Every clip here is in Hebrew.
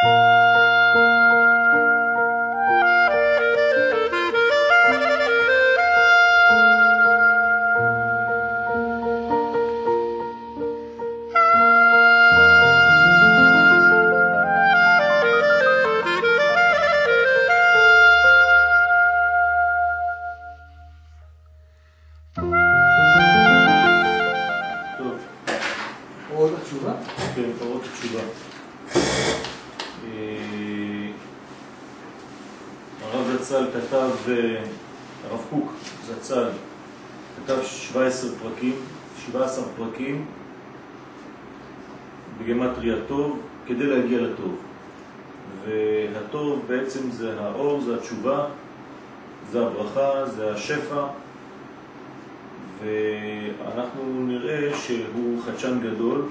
טוב, התשובה, זה הברכה, זה השפע, ואנחנו נראה שהוא חדשן גדול,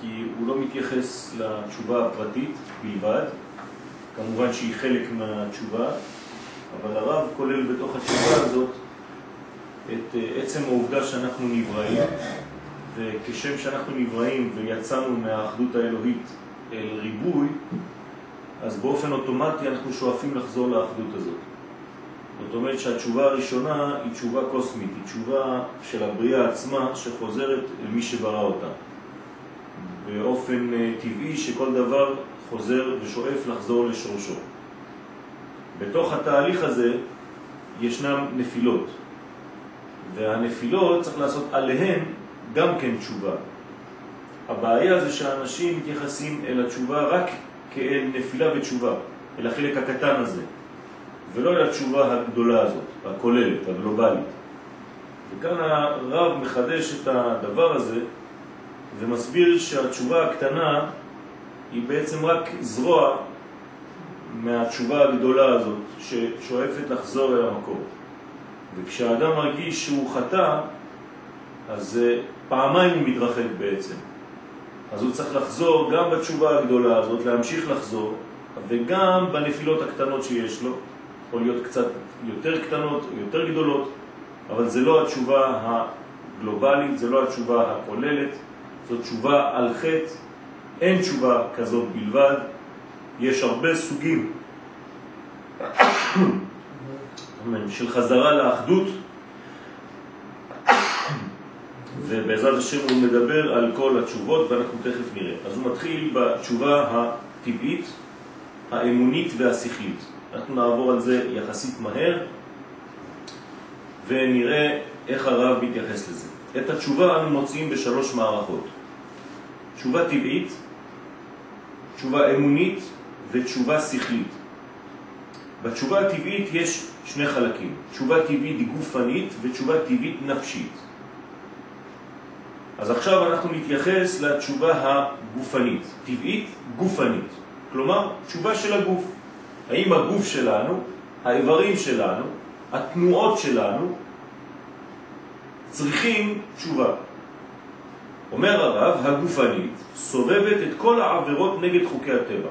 כי הוא לא מתייחס לתשובה הפרטית בלבד, כמובן שהיא חלק מהתשובה, אבל הרב כולל בתוך התשובה הזאת את אה, עצם העובדה שאנחנו נבראים, וכשם שאנחנו נבראים ויצאנו מהאחדות האלוהית אל ריבוי, אז באופן אוטומטי אנחנו שואפים לחזור לאחדות הזאת. זאת אומרת שהתשובה הראשונה היא תשובה קוסמית, היא תשובה של הבריאה עצמה שחוזרת אל מי שברא אותה. באופן אה, טבעי שכל דבר חוזר ושואף לחזור לשורשו. בתוך התהליך הזה ישנם נפילות, והנפילות צריך לעשות עליהן גם כן תשובה. הבעיה זה שאנשים מתייחסים אל התשובה רק כאל נפילה ותשובה, אל החלק הקטן הזה. ולא אל התשובה הגדולה הזאת, הכוללת, הגלובלית. וכאן הרב מחדש את הדבר הזה ומסביר שהתשובה הקטנה היא בעצם רק זרוע מהתשובה הגדולה הזאת ששואפת לחזור אל המקור. וכשהאדם מרגיש שהוא חטא, אז פעמיים הוא מתרחק בעצם. אז הוא צריך לחזור גם בתשובה הגדולה הזאת, להמשיך לחזור, וגם בנפילות הקטנות שיש לו, יכול להיות קצת יותר קטנות יותר גדולות, אבל זה לא התשובה הגלובלית, זה לא התשובה הכוללת, זו תשובה על חטא, אין תשובה כזאת בלבד, יש הרבה סוגים של חזרה לאחדות, ובעזרת השם הוא מדבר על כל התשובות ואנחנו תכף נראה. אז הוא מתחיל בתשובה הטבעית, האמונית והשכלית. אנחנו נעבור על זה יחסית מהר ונראה איך הרב מתייחס לזה. את התשובה אנו מוצאים בשלוש מערכות. תשובה טבעית, תשובה אמונית ותשובה שכלית. בתשובה הטבעית יש שני חלקים, תשובה טבעית גופנית ותשובה טבעית נפשית. אז עכשיו אנחנו נתייחס לתשובה הגופנית, טבעית גופנית, כלומר תשובה של הגוף. האם הגוף שלנו, האיברים שלנו, התנועות שלנו, צריכים תשובה. אומר הרב, הגופנית סובבת את כל העבירות נגד חוקי הטבע.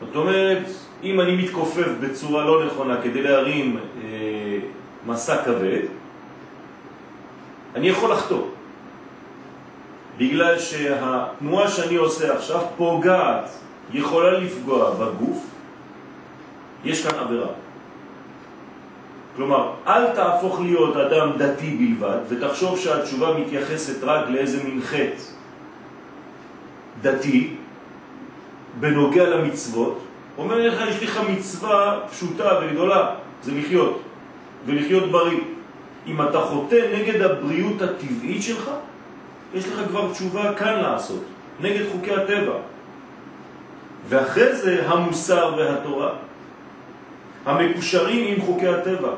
זאת אומרת, אם אני מתכופף בצורה לא נכונה כדי להרים אה, מסע כבד, אני יכול לחתור. בגלל שהתנועה שאני עושה עכשיו פוגעת יכולה לפגוע בגוף, יש כאן עבירה. כלומר, אל תהפוך להיות אדם דתי בלבד ותחשוב שהתשובה מתייחסת רק לאיזה מין חטא דתי בנוגע למצוות. אומר לך, יש לך מצווה פשוטה וגדולה, זה לחיות, ולחיות בריא. אם אתה חוטא נגד הבריאות הטבעית שלך, יש לך כבר תשובה כאן לעשות, נגד חוקי הטבע. ואחרי זה המוסר והתורה, המקושרים עם חוקי הטבע.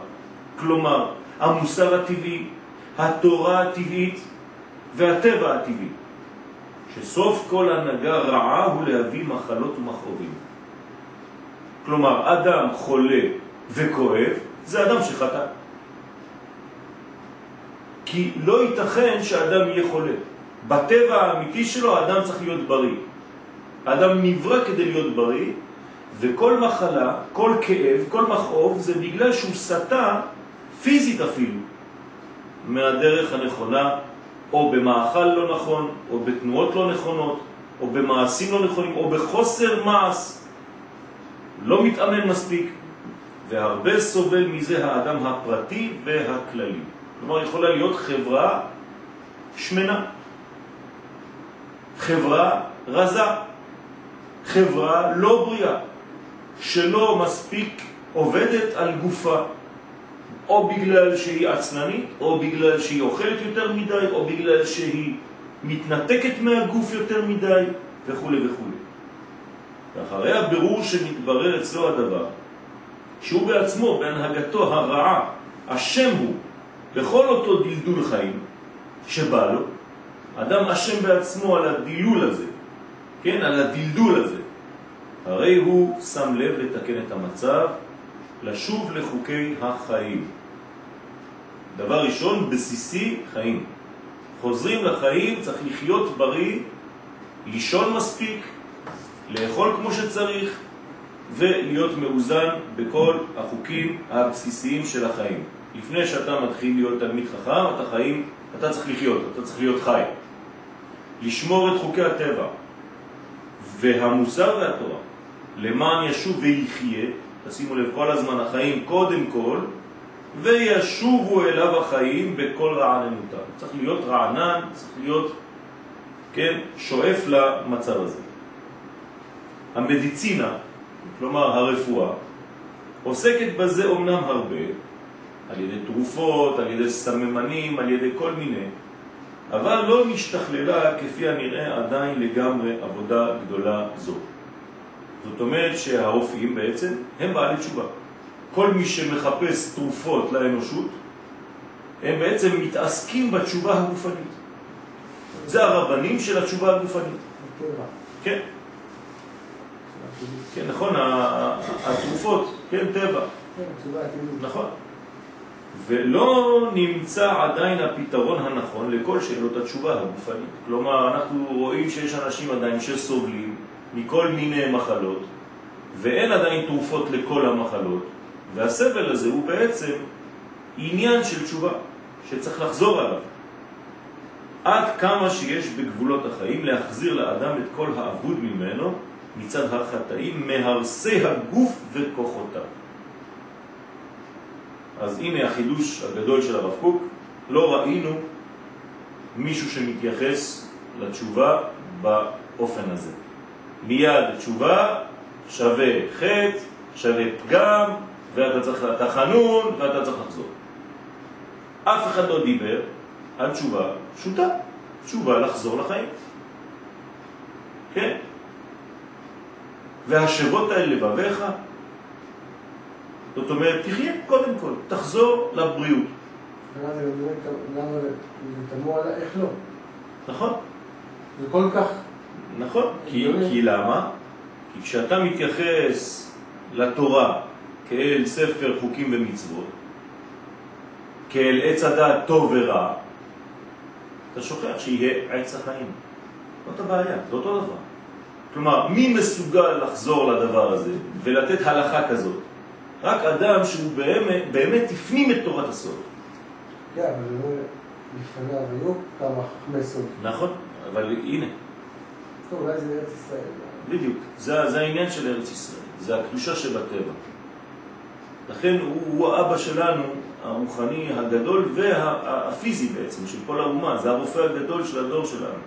כלומר, המוסר הטבעי, התורה הטבעית והטבע הטבעי. שסוף כל הנהגה רעה הוא להביא מחלות ומכאובים. כלומר, אדם חולה וכואב זה אדם שחטא. כי לא ייתכן שאדם יהיה חולה. בטבע האמיתי שלו האדם צריך להיות בריא. האדם נברא כדי להיות בריא, וכל מחלה, כל כאב, כל מכאוב, זה בגלל שהוא סטה פיזית אפילו מהדרך הנכונה, או במאכל לא נכון, או בתנועות לא נכונות, או במעשים לא נכונים, או בחוסר מעש, לא מתאמן מספיק, והרבה סובל מזה האדם הפרטי והכללי. כלומר, יכולה להיות חברה שמנה, חברה רזה, חברה לא בריאה, שלא מספיק עובדת על גופה, או בגלל שהיא עצננית, או בגלל שהיא אוכלת יותר מדי, או בגלל שהיא מתנתקת מהגוף יותר מדי, וכו' וכו'. ואחרי הבירור שמתברר אצלו הדבר, שהוא בעצמו, בהנהגתו הרעה, השם הוא בכל אותו דלדול חיים שבא לו, אדם אשם בעצמו על הדילול הזה, כן, על הדלדול הזה. הרי הוא שם לב לתקן את המצב, לשוב לחוקי החיים. דבר ראשון, בסיסי, חיים. חוזרים לחיים, צריך לחיות בריא, לישון מספיק, לאכול כמו שצריך, ולהיות מאוזן בכל החוקים הבסיסיים של החיים. לפני שאתה מתחיל להיות תלמיד חכם, אתה חיים, אתה צריך לחיות, אתה צריך להיות חי. לשמור את חוקי הטבע והמוסר והתורה, למען ישוב ויחיה, תשימו לב כל הזמן החיים קודם כל, וישובו אליו החיים בכל רעננותם. צריך להיות רענן, צריך להיות, כן, שואף למצב הזה. המדיצינה, כלומר הרפואה, עוסקת בזה אומנם הרבה, על ידי תרופות, על ידי סממנים, על ידי כל מיני, אבל לא משתכללה כפי הנראה עדיין לגמרי עבודה גדולה זו. זאת אומרת שהרופאים בעצם הם בעלי תשובה. כל מי שמחפש תרופות לאנושות, הם בעצם מתעסקים בתשובה הגופנית. זה הרבנים של התשובה הגופנית. כן. כן, נכון, התרופות, כן, טבע. נכון. ולא נמצא עדיין הפתרון הנכון לכל שאלות התשובה הגופנית. כלומר, אנחנו רואים שיש אנשים עדיין שסובלים מכל מיני מחלות, ואין עדיין תרופות לכל המחלות, והסבל הזה הוא בעצם עניין של תשובה, שצריך לחזור עליו. עד כמה שיש בגבולות החיים להחזיר לאדם את כל העבוד ממנו מצד החטאים, מהרסי הגוף וכוחותיו. אז הנה החידוש הגדול של הרב קוק, לא ראינו מישהו שמתייחס לתשובה באופן הזה. מיד תשובה שווה חטא, שווה פגם, ואתה צריך, אתה חנון ואתה צריך לחזור. אף אחד לא דיבר על תשובה פשוטה, תשובה לחזור לחיים. כן? והשבות האלה לבביך, זאת אומרת, תחיה קודם כל, תחזור לבריאות. למה איך לא? נכון. זה כל כך... נכון, כי, כי למה? כי כשאתה מתייחס לתורה כאל ספר חוקים ומצוות, כאל עץ הדעת טוב ורע, אתה שוכח שיהיה עץ החיים. זאת הבעיה, זה אותו דבר. כלומר, מי מסוגל לחזור לדבר הזה ולתת הלכה כזאת? רק אדם שהוא באמת, באמת הפנים את תורת הסוד. כן, אבל לא לפניו היו כמה חכמי סוד. נכון, אבל הנה. טוב, אולי זה ארץ ישראל. בדיוק, זה, זה העניין של ארץ ישראל, זה הקדושה שבטבע. לכן הוא, הוא האבא שלנו, הרוחני הגדול והפיזי בעצם, של כל האומה, זה הרופא הגדול של הדור שלנו.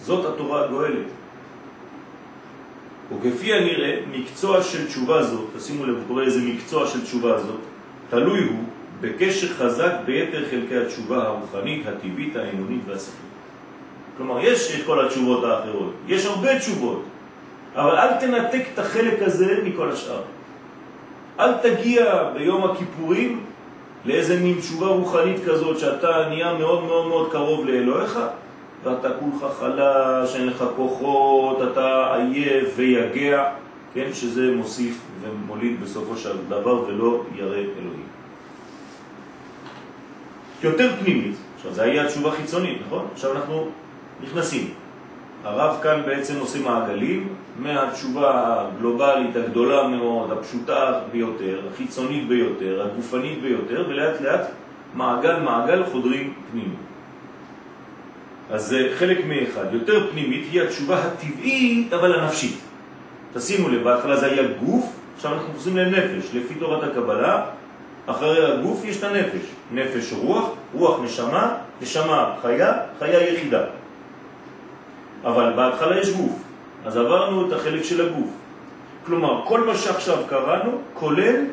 זאת התורה הגואלת. וכפי הנראה, מקצוע של תשובה זאת, תשימו לב, קורא איזה מקצוע של תשובה זאת, תלוי הוא בקשר חזק ביתר חלקי התשובה הרוחנית, הטבעית, האמונית והשכלית. כלומר, יש את כל התשובות האחרות, יש הרבה תשובות, אבל אל תנתק את החלק הזה מכל השאר. אל תגיע ביום הכיפורים לאיזה מין תשובה רוחנית כזאת שאתה נהיה מאוד מאוד מאוד קרוב לאלוהיך, ואתה כולך חלש, אין לך כוחות, אתה עייף ויגע, כן, שזה מוסיף ומוליד בסופו של דבר ולא ירא אלוהים. יותר פנימית, עכשיו זה היה תשובה חיצונית, נכון? עכשיו אנחנו נכנסים. הרב כאן בעצם עושה מעגלים מהתשובה הגלובלית הגדולה מאוד, הפשוטה ביותר, החיצונית ביותר, הגופנית ביותר, ולאט לאט מעגל מעגל חודרים פנימה. אז זה חלק מאחד. יותר פנימית היא התשובה הטבעית, אבל הנפשית. תשימו לב, בהתחלה זה היה גוף, עכשיו אנחנו חוזרים לנפש. לפי תורת הקבלה, אחרי הגוף יש את הנפש. נפש רוח, רוח נשמה, נשמה חיה, חיה יחידה. אבל בהתחלה יש גוף, אז עברנו את החלק של הגוף. כלומר, כל מה שעכשיו קראנו כולל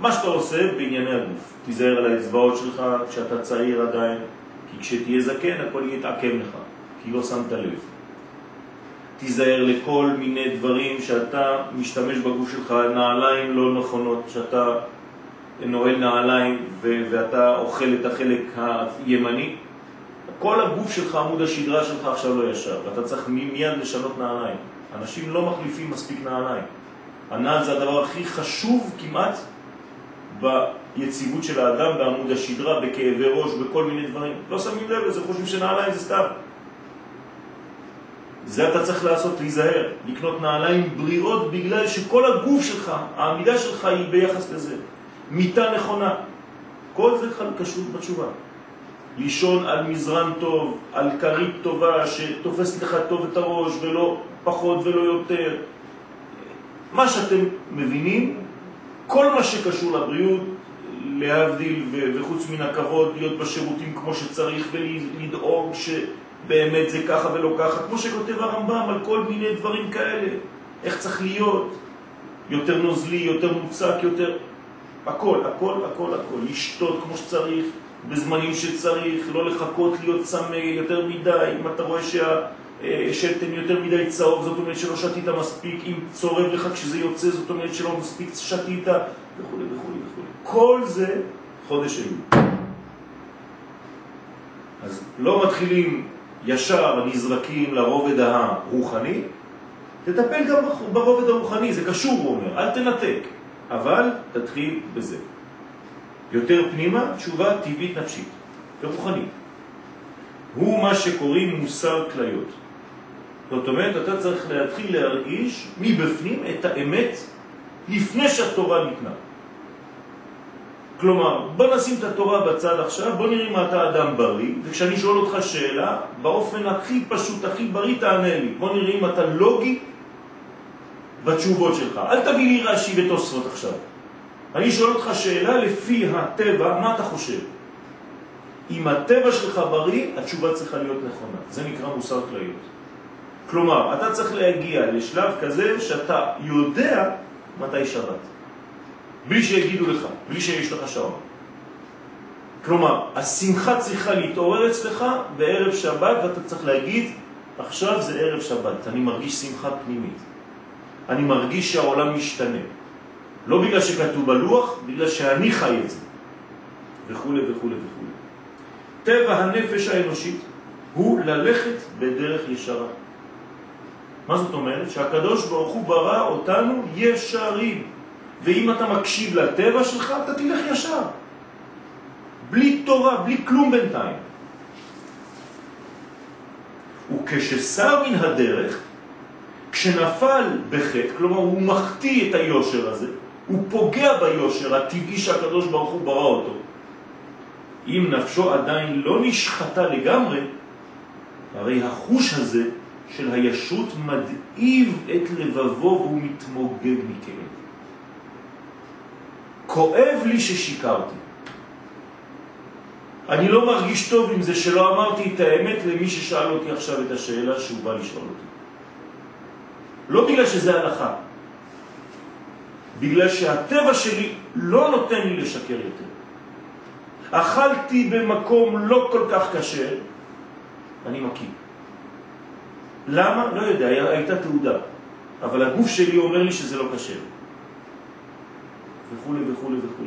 מה שאתה עושה בענייני הגוף. תיזהר על האצבעות שלך כשאתה צעיר עדיין, כי כשתהיה זקן הכל יתעקם לך, כי לא שמת לב. תיזהר לכל מיני דברים שאתה משתמש בגוף שלך, נעליים לא נכונות, שאתה נועל נעליים ואתה אוכל את החלק הימני, כל הגוף שלך, עמוד השדרה שלך עכשיו לא ישר, ואתה צריך מיד לשנות נעליים. אנשים לא מחליפים מספיק נעליים. הנעל זה הדבר הכי חשוב כמעט ביציבות של האדם, בעמוד השדרה, בכאבי ראש, בכל מיני דברים. לא שמים לב לזה, חושבים שנעליים זה סתם. זה אתה צריך לעשות, להיזהר, לקנות נעליים בריאות בגלל שכל הגוף שלך, העמידה שלך היא ביחס לזה. מיטה נכונה. כל זה קשור בתשובה. לישון על מזרן טוב, על כרית טובה שתופסת לך טוב את הראש ולא פחות ולא יותר. מה שאתם מבינים, כל מה שקשור לבריאות, להבדיל וחוץ מן הכבוד, להיות בשירותים כמו שצריך ולדאוג שבאמת זה ככה ולא ככה, כמו שכותב הרמב"ם על כל מיני דברים כאלה, איך צריך להיות, יותר נוזלי, יותר מוצק, יותר... הכל, הכל, הכל, הכל, לשתות כמו שצריך, בזמנים שצריך, לא לחכות להיות צמא יותר מדי, אם אתה רואה שהשתן יותר מדי צהוב, זאת אומרת שלא שתית מספיק, אם צורב לך כשזה יוצא, זאת אומרת שלא מספיק שתית, וכו' וכו' וכו'. כל זה חודש אלול. אז לא מתחילים ישר נזרקים לרובד הרוחני, תטפל גם ברובד הרוחני, זה קשור, הוא אומר, אל תנתק, אבל תתחיל בזה. יותר פנימה, תשובה טבעית נפשית ורוחנית. הוא מה שקוראים מוסר כליות. זאת אומרת, אתה צריך להתחיל להרגיש מבפנים את האמת לפני שהתורה ניתנה. כלומר, בוא נשים את התורה בצד עכשיו, בוא נראה אם אתה אדם בריא, וכשאני שואל אותך שאלה, באופן הכי פשוט, הכי בריא, תענה לי. בוא נראה אם אתה לוגי בתשובות שלך. אל תביא לי רש"י ותוספות עכשיו. אני שואל אותך שאלה לפי הטבע, מה אתה חושב? אם הטבע שלך בריא, התשובה צריכה להיות נכונה. זה נקרא מוסר כליות. כלומר, אתה צריך להגיע לשלב כזה שאתה יודע מתי שבת. בלי שיגידו לך, בלי שיש לך שעון. כלומר, השמחה צריכה להתעורר אצלך בערב שבת ואתה צריך להגיד, עכשיו זה ערב שבת, אני מרגיש שמחה פנימית. אני מרגיש שהעולם משתנה. לא בגלל שכתוב בלוח, בגלל שאני חי את זה, וכו' וכו' וכו'. טבע הנפש האנושית הוא ללכת בדרך ישרה. מה זאת אומרת? שהקדוש ברוך הוא ברא אותנו ישרים. ואם אתה מקשיב לטבע שלך, אתה תלך ישר. בלי תורה, בלי כלום בינתיים. וכששר מן הדרך, כשנפל בחטא, כלומר הוא מחטיא את היושר הזה, הוא פוגע ביושר הטבעי שהקדוש ברוך הוא ברא אותו. אם נפשו עדיין לא נשחטה לגמרי, הרי החוש הזה של הישות מדאיב את לבבו והוא מתמוגג מכאב. כואב לי ששיקרתי. אני לא מרגיש טוב עם זה שלא אמרתי את האמת למי ששאל אותי עכשיו את השאלה שהוא בא לשאול אותי. לא בגלל שזה הלכה, בגלל שהטבע שלי לא נותן לי לשקר יותר. אכלתי במקום לא כל כך קשה, אני מקיא. למה? לא יודע, הייתה תעודה. אבל הגוף שלי אומר לי שזה לא קשה. וכו' וכו' וכו'.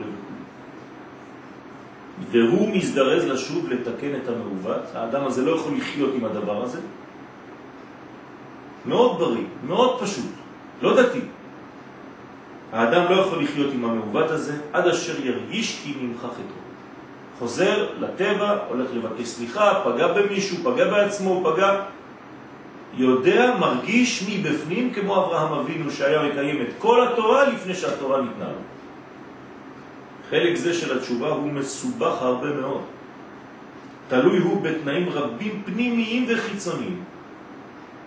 והוא מזדרז לשוב לתקן את המעוות. האדם הזה לא יכול לחיות עם הדבר הזה. מאוד בריא, מאוד פשוט, לא דתי. האדם לא יכול לחיות עם המעוות הזה עד אשר ירגיש כי נמחח אתו. חוזר לטבע, הולך לבקש סליחה, פגע במישהו, פגע בעצמו, פגע... יודע, מרגיש מבפנים כמו אברהם אבינו שהיה מקיים את כל התורה לפני שהתורה ניתנה לו. חלק זה של התשובה הוא מסובך הרבה מאוד. תלוי הוא בתנאים רבים פנימיים וחיצוניים,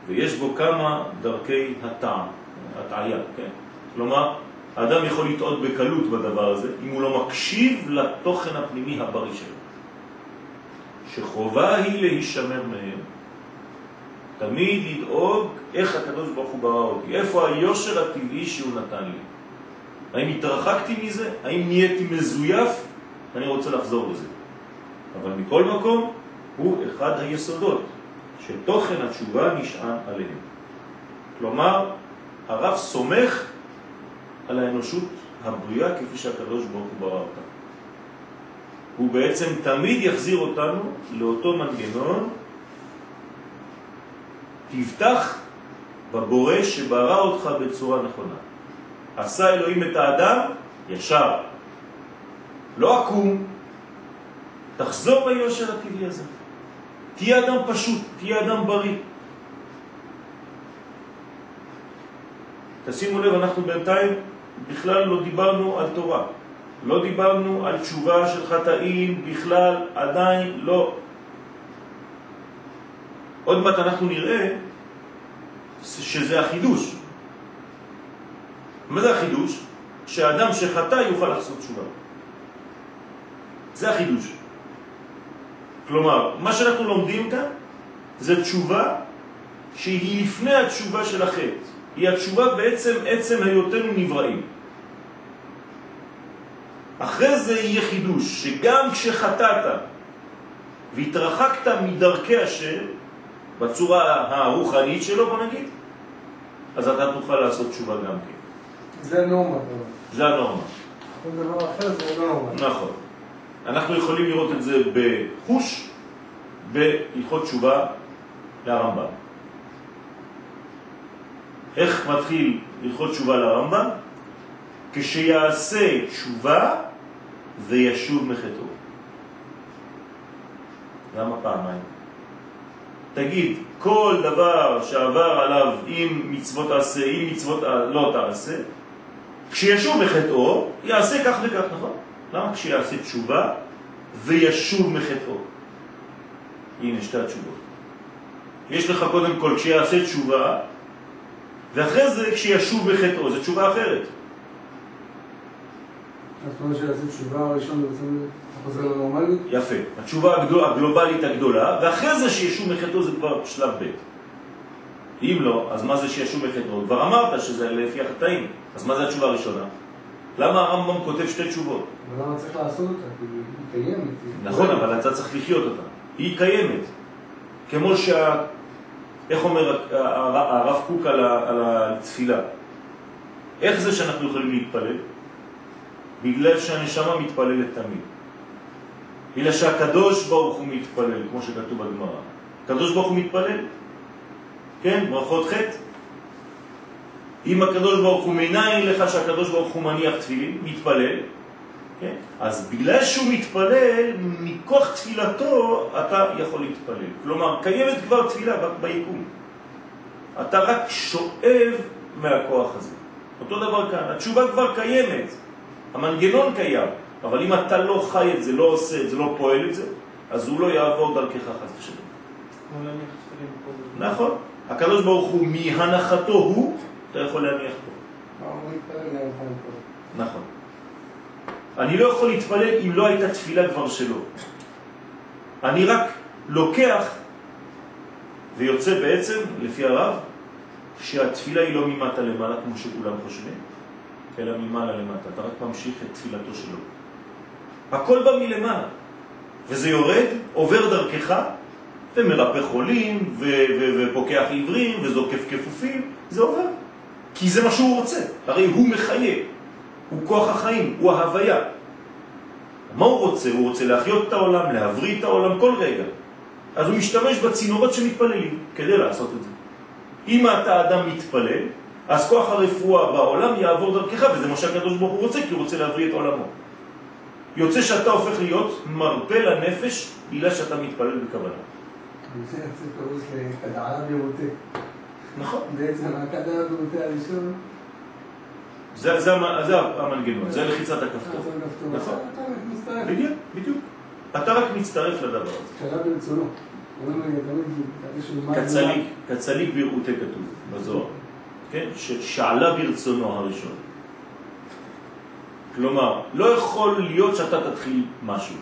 ויש בו כמה דרכי הטעה, הטעיה, כן? כלומר, האדם יכול לטעות בקלות בדבר הזה אם הוא לא מקשיב לתוכן הפנימי הבריא שלו. שחובה היא להישמר מהם, תמיד לדאוג איך הקדוש ברוך הוא ברא אותי, איפה היושר הטבעי שהוא נתן לי. האם התרחקתי מזה? האם נהייתי מזויף? אני רוצה לחזור לזה. אבל מכל מקום, הוא אחד היסודות שתוכן התשובה נשען עליהם. כלומר, הרב סומך על האנושות הבריאה כפי שהקדוש ברוך הוא ברא אותה. הוא בעצם תמיד יחזיר אותנו לאותו מנגנון, תבטח בבורא שברא אותך בצורה נכונה. עשה אלוהים את האדם ישר, לא עקום, תחזור ביושר הטבעי הזה. תהיה אדם פשוט, תהיה אדם בריא. תשימו לב, אנחנו בינתיים בכלל לא דיברנו על תורה. לא דיברנו על תשובה של חטאים בכלל, עדיין לא. עוד מעט אנחנו נראה שזה החידוש. מה זה החידוש? שאדם שחטא יוכל לעשות תשובה. זה החידוש. כלומר, מה שאנחנו לומדים כאן זה תשובה שהיא לפני התשובה של החטא. היא התשובה בעצם עצם היותנו נבראים. אחרי זה יהיה חידוש, שגם כשחטאת והתרחקת מדרכי השם, בצורה הרוחנית שלו, בוא נגיד, אז אתה תוכל לעשות תשובה גם כן. זה הנורמה. זה הנורמה. כל דבר אחר זה לא נורמה. נכון. אנחנו יכולים לראות את זה בחוש, בהלכות תשובה לרמב"ם. איך מתחיל הלכות תשובה לרמב"ם? כשיעשה תשובה וישוב מחטאו. למה פעמיים? תגיד, כל דבר שעבר עליו עם מצוות תעשה, עם מצוות לא תעשה, כשישוב מחטאו, יעשה כך וכך, נכון? למה כשיעשה תשובה וישוב מחטאו? הנה שתי התשובות. יש לך קודם כל כשיעשה תשובה, ואחרי זה כשישוב מחטאו, זו תשובה אחרת. זאת אומרת שיעשה תשובה הראשון בעצם חוזר לנורמליות? יפה. התשובה הגדול, הגלובלית הגדולה, ואחרי זה שישוב מחטאו זה כבר שלב ב'. אם לא, אז מה זה שישוב מחטאו? כבר אמרת שזה לפי החטאים, אז מה זה התשובה הראשונה? למה הרמב"ם כותב שתי תשובות? ולמה צריך לעשות אותה? היא קיימת. נכון. אבל אתה צריך לחיות אותה. היא קיימת. כמו שה... איך אומר הרב קוק על התפילה? איך זה שאנחנו יכולים להתפלל? בגלל שהנשמה מתפללת תמיד. בגלל שהקדוש ברוך הוא מתפלל, כמו שכתוב בגמרא. הקדוש ברוך הוא מתפלל. כן, ברכות חטא. אם הקדוש ברוך הוא מנין לך שהקדוש ברוך הוא מניח תפילין, מתפלל, כן? אז בגלל שהוא מתפלל, מכוח תפילתו אתה יכול להתפלל. כלומר, קיימת כבר תפילה ביקום. אתה רק שואב מהכוח הזה. אותו דבר כאן, התשובה כבר קיימת, המנגנון קיים, אבל אם אתה לא חי את זה, לא עושה את זה, לא פועל את זה, אז הוא לא יעבור דרכך חס ושלום. נכון. הקדוש ברוך הוא, מהנחתו הוא, אתה יכול להניח פה. נכון. אני לא יכול להתפלל אם לא הייתה תפילה כבר שלו. אני רק לוקח ויוצא בעצם, לפי הרב, שהתפילה היא לא ממטה למעלה כמו שכולם חושבים, אלא ממעלה למטה. אתה רק ממשיך את תפילתו שלו. הכל בא מלמעלה. וזה יורד, עובר דרכך, ומרפא חולים, ופוקח עיוורים, וזוקף כפופים, זה עובר. כי זה מה שהוא רוצה. הרי הוא מחיה. הוא כוח החיים, הוא ההוויה. מה הוא רוצה? הוא רוצה להחיות את העולם, להבריא את העולם כל רגע. אז הוא משתמש בצינורות שמתפללים כדי לעשות את זה. אם אתה אדם מתפלל, אז כוח הרפואה בעולם יעבור דרכך, וזה מה שהקדוש ברוך הוא רוצה, כי הוא רוצה להבריא את עולמו. יוצא שאתה הופך להיות מרפא לנפש בגלל שאתה מתפלל בכוונה. זה יוצא פירוש לקדעה בירוטה. נכון. בעצם הקדעה בירוטה הראשון, זה, זה, המ- זה המנגנון, זה לחיצת הכפתור. נכון. אתה. בדיוק, בדיוק. אתה רק מצטרף לדבר הזה. שאלה ברצונו. קצליק, קצליק בראותי כתוב בזוהר, כן? ששאלה ברצונו הראשון. כלומר, לא יכול להיות שאתה תתחיל משהו.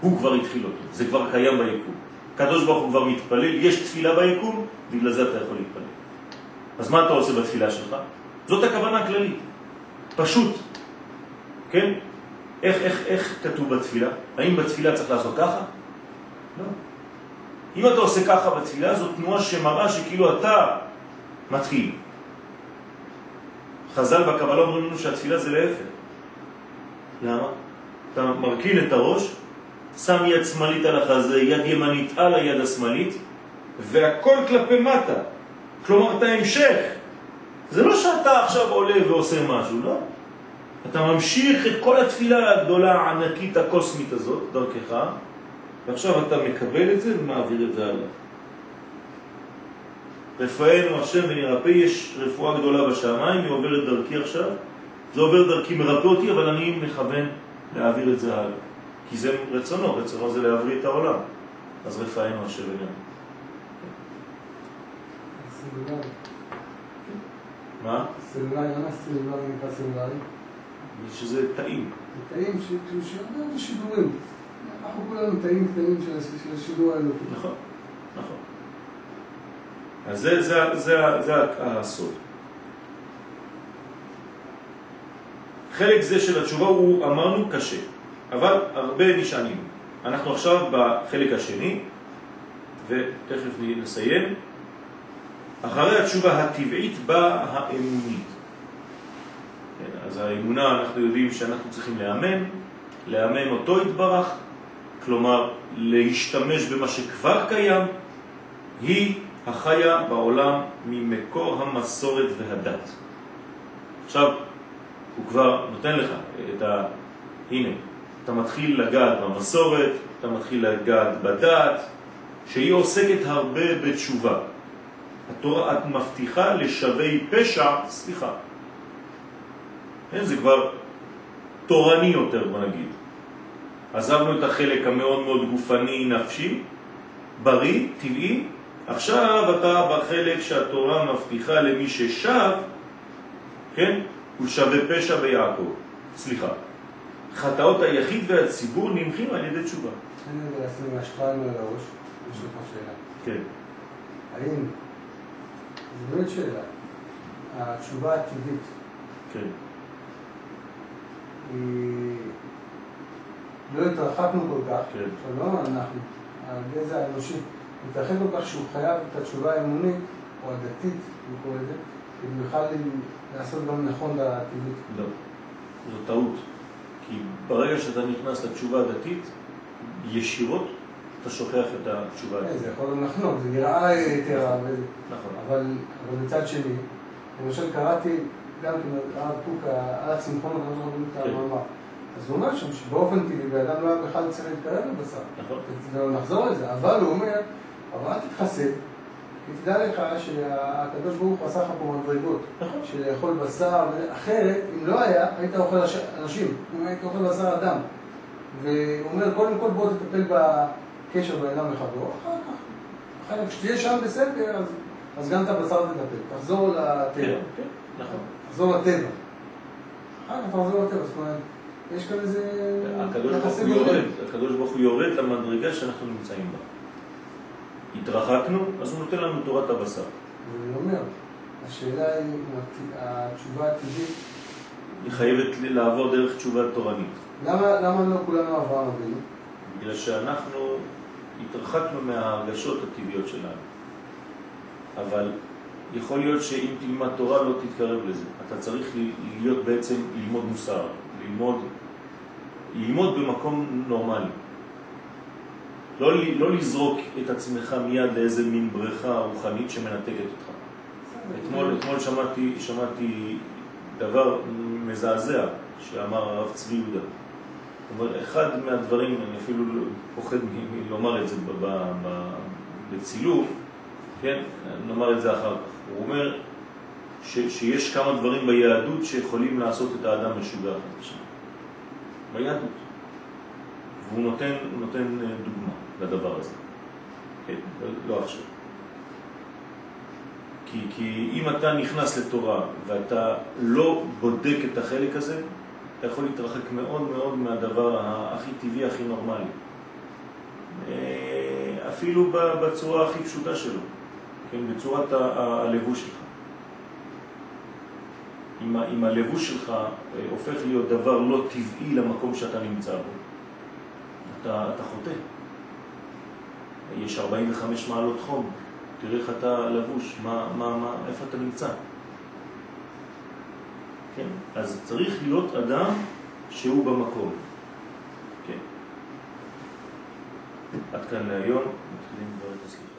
הוא כבר התחיל אותו, זה כבר קיים ביקום. קדוש ברוך הוא כבר מתפלל, יש תפילה ביקום, בגלל זה אתה יכול להתפלל. אז מה אתה עושה בתפילה שלך? זאת הכוונה הכללית. פשוט. כן? איך, איך, איך כתוב בתפילה? האם בתפילה צריך לעשות ככה? לא. אם אתה עושה ככה בתפילה, זו תנועה שמראה שכאילו אתה מתחיל. חז"ל בקבלה אומרים לנו שהתפילה זה להפך. למה? אתה מרכין את הראש, שם יד שמאלית על החזה, יד ימנית על היד השמאלית, והכל כלפי מטה. כלומר, אתה המשך. זה לא שאתה עכשיו עולה ועושה משהו, לא. אתה ממשיך את כל התפילה הגדולה, הענקית, הקוסמית הזאת, דרכך, ועכשיו אתה מקבל את זה ומעביר את זה הלאה. רפאנו השם ונרפא, יש רפואה גדולה בשמיים, היא עוברת דרכי עכשיו, זה עובר דרכי מרפא אותי, אבל אני מכוון להעביר את זה הלאה. כי זה רצונו, רצונו זה להבריא את העולם. אז רפאנו השם ונרפא. סלולרי. מה? סלולרי, למה סלולרי נקרא סלולרי? שזה טעים. זה תאים ש- שיודעים שידורים. אנחנו כולנו תאים קטנים של השידור האלוקי. נכון, נכון. אז זה, זה, זה, זה הסוד. חלק זה של התשובה הוא, אמרנו, קשה, אבל הרבה נשענים. אנחנו עכשיו בחלק השני, ותכף נסיים. אחרי התשובה הטבעית באה האמונית. כן, אז האמונה, אנחנו יודעים שאנחנו צריכים לאמן, לאמן אותו התברך, כלומר להשתמש במה שכבר קיים, היא החיה בעולם ממקור המסורת והדת. עכשיו, הוא כבר נותן לך את ה... הנה, אתה מתחיל לגעת במסורת, אתה מתחיל לגעת בדת, שהיא עוסקת הרבה בתשובה. התורה את מבטיחה לשווי פשע, סליחה. כן, זה כבר תורני יותר, בוא נגיד. עזבנו את החלק המאוד מאוד גופני, נפשי, בריא, טבעי, עכשיו אתה בחלק שהתורה מבטיחה למי ששב, כן, הוא שווה פשע ביעקב. סליחה. חטאות היחיד והציבור נמחים על ידי תשובה. אין לי לשים השפענו על הראש, יש לך שאלה. כן. האם, זו באמת שאלה, התשובה הטבעית כן. היא... לא התרחקנו כל כך, כן. עכשיו לא אנחנו, הגזע האנושי, מתרחק כל כך שהוא חייב את התשובה האמונית, או הדתית, אני קורא לזה, כדי בכלל לעשות גם נכון לטבעית. לא. זו טעות. כי ברגע שאתה נכנס לתשובה הדתית, ישירות אתה שוכח את התשובה כן, הדתית. זה יכול גם לחנוק, זה נראה יתרה, נכון. אבל, אבל מצד שני, למשל קראתי גם כן הרב קוק, על הצמחון, אני לא זוכר את. המאמר. אז הוא אומר שם שבאופן טבעי, באדם לא היה בכלל צריך להתקרב לבשר. נכון. נחזור לזה, אבל הוא אומר, אבל אל תתחסד, תדע לך שהקדוש ברוך הוא עשה לך פה מדרגות, נכון. של לאכול בשר, אחרת, אם לא היה, היית אוכל אנשים, אם היית אוכל בשר אדם. והוא אומר, קודם כל בוא תטפל בקשר בין אדם לחברו, אחר כך, אחר כך, כשתהיה שם בסדר, אז, אז גם את הבשר תטפל, תחזור לטבע, כן, כן, נכון. תחזור לטבע. אחר כך תחזור לטבע, זאת אומרת, יש כאן איזה... הקדוש ברוך הוא. יורד, הקדוש ברוך הוא יורד למדרגה שאנחנו נמצאים בה. התרחקנו, אז הוא נותן לנו תורת הבשר. ואני אומר, השאלה היא, התשובה הטבעית, היא חייבת לעבור דרך תשובה תורנית. למה, למה לא כולנו אברהם אבינו? בגלל שאנחנו התרחקנו מההרגשות הטבעיות שלנו. אבל יכול להיות שאם תלמד תורה לא תתקרב לזה. אתה צריך להיות בעצם, ללמוד מוסר, ללמוד, ללמוד במקום נורמלי. לא, לא לזרוק את עצמך מיד לאיזה מין בריכה רוחנית שמנתקת אותך. אתמול, אתמול שמעתי, שמעתי דבר מזעזע שאמר הרב צבי יהודה. הוא אומר, אחד מהדברים, אני אפילו לא- פוחד מלומר את זה בצילום, כן, נאמר את זה אחר כך. הוא אומר ש, שיש כמה דברים ביהדות שיכולים לעשות את האדם משוגע. ביהדות. והוא נותן, נותן אה, דוגמה לדבר הזה. כן, לא עכשיו. כי, כי אם אתה נכנס לתורה ואתה לא בודק את החלק הזה, אתה יכול להתרחק מאוד מאוד מהדבר הכי טבעי, הכי נורמלי. אה, אפילו בצורה הכי פשוטה שלו, כן, בצורת הלבוש שלך. אם, אם הלבוש שלך אה, הופך להיות דבר לא טבעי למקום שאתה נמצא בו, אתה, אתה חוטא. יש 45 מעלות חום, תראה איך אתה לבוש, מה, מה, מה, איפה אתה נמצא. כן? אז צריך להיות אדם שהוא במקום. כן. עד כאן להיום, מתחילים כבר את הסליחה.